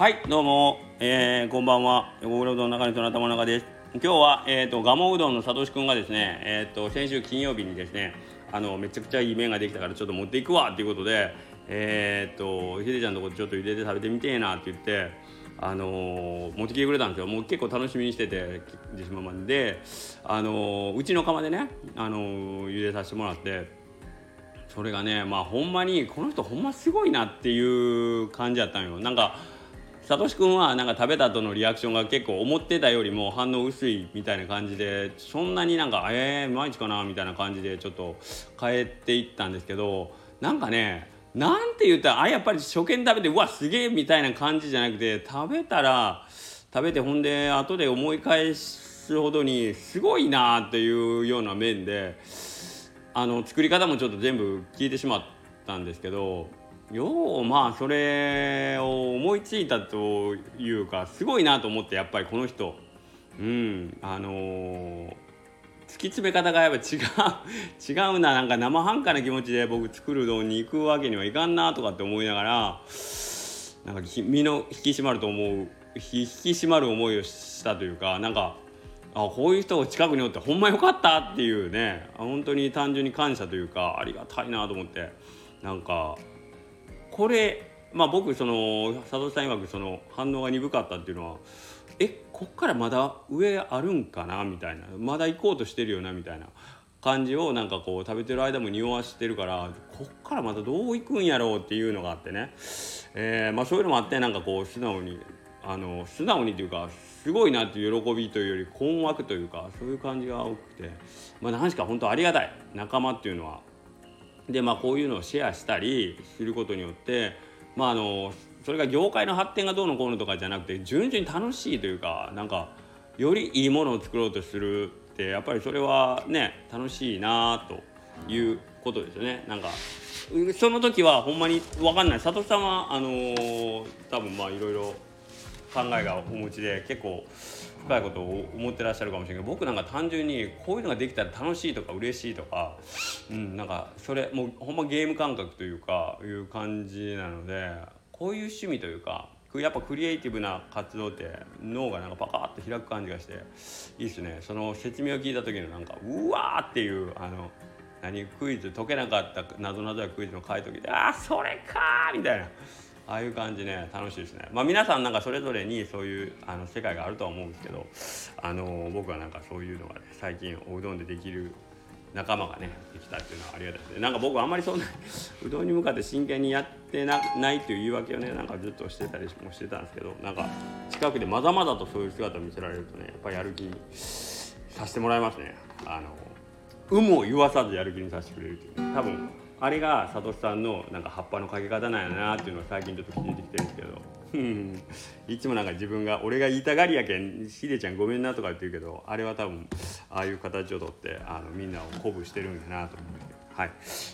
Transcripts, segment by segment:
はいどうも、えー、こんばんは。横黒うどん中西の頭の中です。今日は、えーと、ガモうどんのさとしくんがですね、えーと、先週金曜日にですねあのめちゃくちゃいい麺ができたからちょっと持っていくわ。っていうことでえっ、ー、とひでちゃんのとこちょっと茹でて食べてみてえなって言ってあのー、持ってきてくれたんですよ。もう結構楽しみにしてて自信満々で、あのー、うちの釜でね、あのー、茹でさせてもらってそれがねまあほんまにこの人ほんますごいなっていう感じやったんよ。なんかさとしくんはなんか食べた後のリアクションが結構思ってたよりも反応薄いみたいな感じでそんなになんかえー、毎日かなみたいな感じでちょっと変えていったんですけどなんかねなんて言ったらあやっぱり初見食べてうわすげえみたいな感じじゃなくて食べたら食べてほんで後で思い返すほどにすごいなっていうような面であの作り方もちょっと全部聞いてしまったんですけどようまあそれを思いついたというかすごいなと思ってやっぱりこの人。うんあのー、突き詰め方がやっぱ違う 違うななんか生半可な気持ちで僕作るうどんに行くわけにはいかんなとかって思いながらなんか身の引き締まると思う引き締まる思いをしたというかなんかあこういう人が近くにおってほんまよかったっていうね本当に単純に感謝というかありがたいなと思ってなんかこれまあ僕その佐藤さん曰くその反応が鈍かったっていうのはえこっからまだ上あるんかなみたいなまだ行こうとしてるよなみたいな感じをなんかこう食べてる間も匂わしてるからこっからまたどう行くんやろうっていうのがあってね、えー、まあ、そういうのもあってなんかこう素直にあの素直にというかすごいなっていう喜びというより困惑というかそういう感じが多くてまあ何しか本当ありがたい仲間っていうのはでまあこういうのをシェアしたりすることによってまああのそれが業界の発展がどうのこうのとかじゃなくて順々に楽しいというかなんかよりいいものを作ろうとするってやっぱりそれはね楽しいなということですよね。なんかその時はほんまに分かんない。佐藤さんはあのー、多分まあいろいろ考えがお持ちで結構深いことを思ってらっしゃるかもしれないけど僕なんか単純にこういうのができたら楽しいとか嬉しいとか、うん、なんかそれもうほんまゲーム感覚というかいう感じなのでこういう趣味というかやっぱクリエイティブな活動って脳がなんかパカッと開く感じがしていいっすねその説明を聞いた時のなんかうわーっていうあの何？クイズ解けなかったなぞなぞやクイズの回答聞いてああそれかみたいな。ああいう感じね楽しいですね。まあ皆さんなんかそれぞれにそういうあの世界があるとは思うんですけどあの僕はなんかそういうのがね最近おうどんでできる仲間がねできたっていうのはありがたいですね。なんか僕あんまりそんな うどんに向かって真剣にやってなないっていう言い訳をねなんかずっとしてたりもしてたんですけどなんか近くでまざまざとそういう姿を見せられるとねやっぱりやる気にさせてもらいますね。あの有無を言わさずやる気にさせてくれるっていう。多分あれがサトシさんのなんか葉っぱのかけ方なんやなっていうのを最近ちょっと気づいてきてるんですけど。いつもなんか自分が俺が言いたがりやけんひでちゃんごめんなとか言ってるけどあれは多分ああいう形をとってあのみんなを鼓舞してるんやなと思って。はい、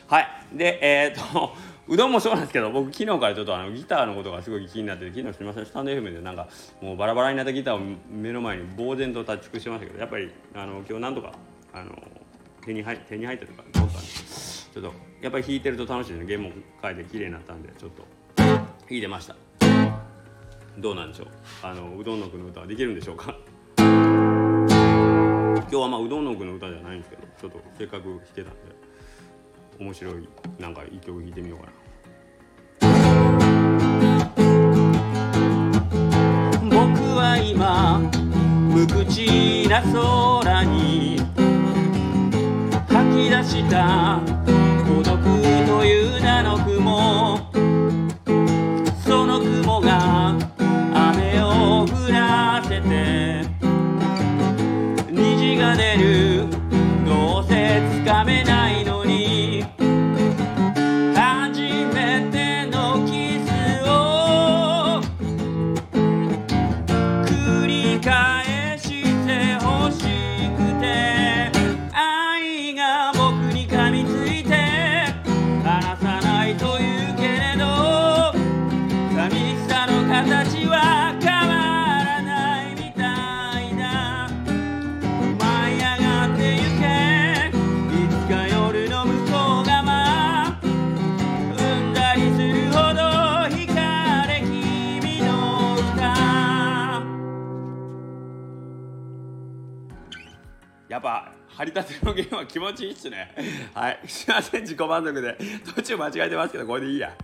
はい、でえー、っ とうどんもそうなんですけど僕昨日からちょっとあのギターのことがすごい気になってて昨日すみませんスタンド FM でなんかもうバラバラになったギターを目の前に呆然と立ち尽くしてましたけどやっぱりあの今日なんとかあの手に入手に入ったとかどうか？ねちょっとやっぱり弾いてると楽しいね。弦も変えて綺麗になったんでちょっと。弾いてました。どうなんでしょう。あのうどんの句の歌はできるんでしょうか。今日はまあうどんの句の歌じゃないんですけどちょっとせっかく弾けたんで面白いなんか一曲弾いてみようかな。僕は今無口な空に吐き出したいう名の雲やっぱ張り立てのゲームは気持ちいいっすね。はい。すいません自己満足で。途中間違えてますけどこれでいいや。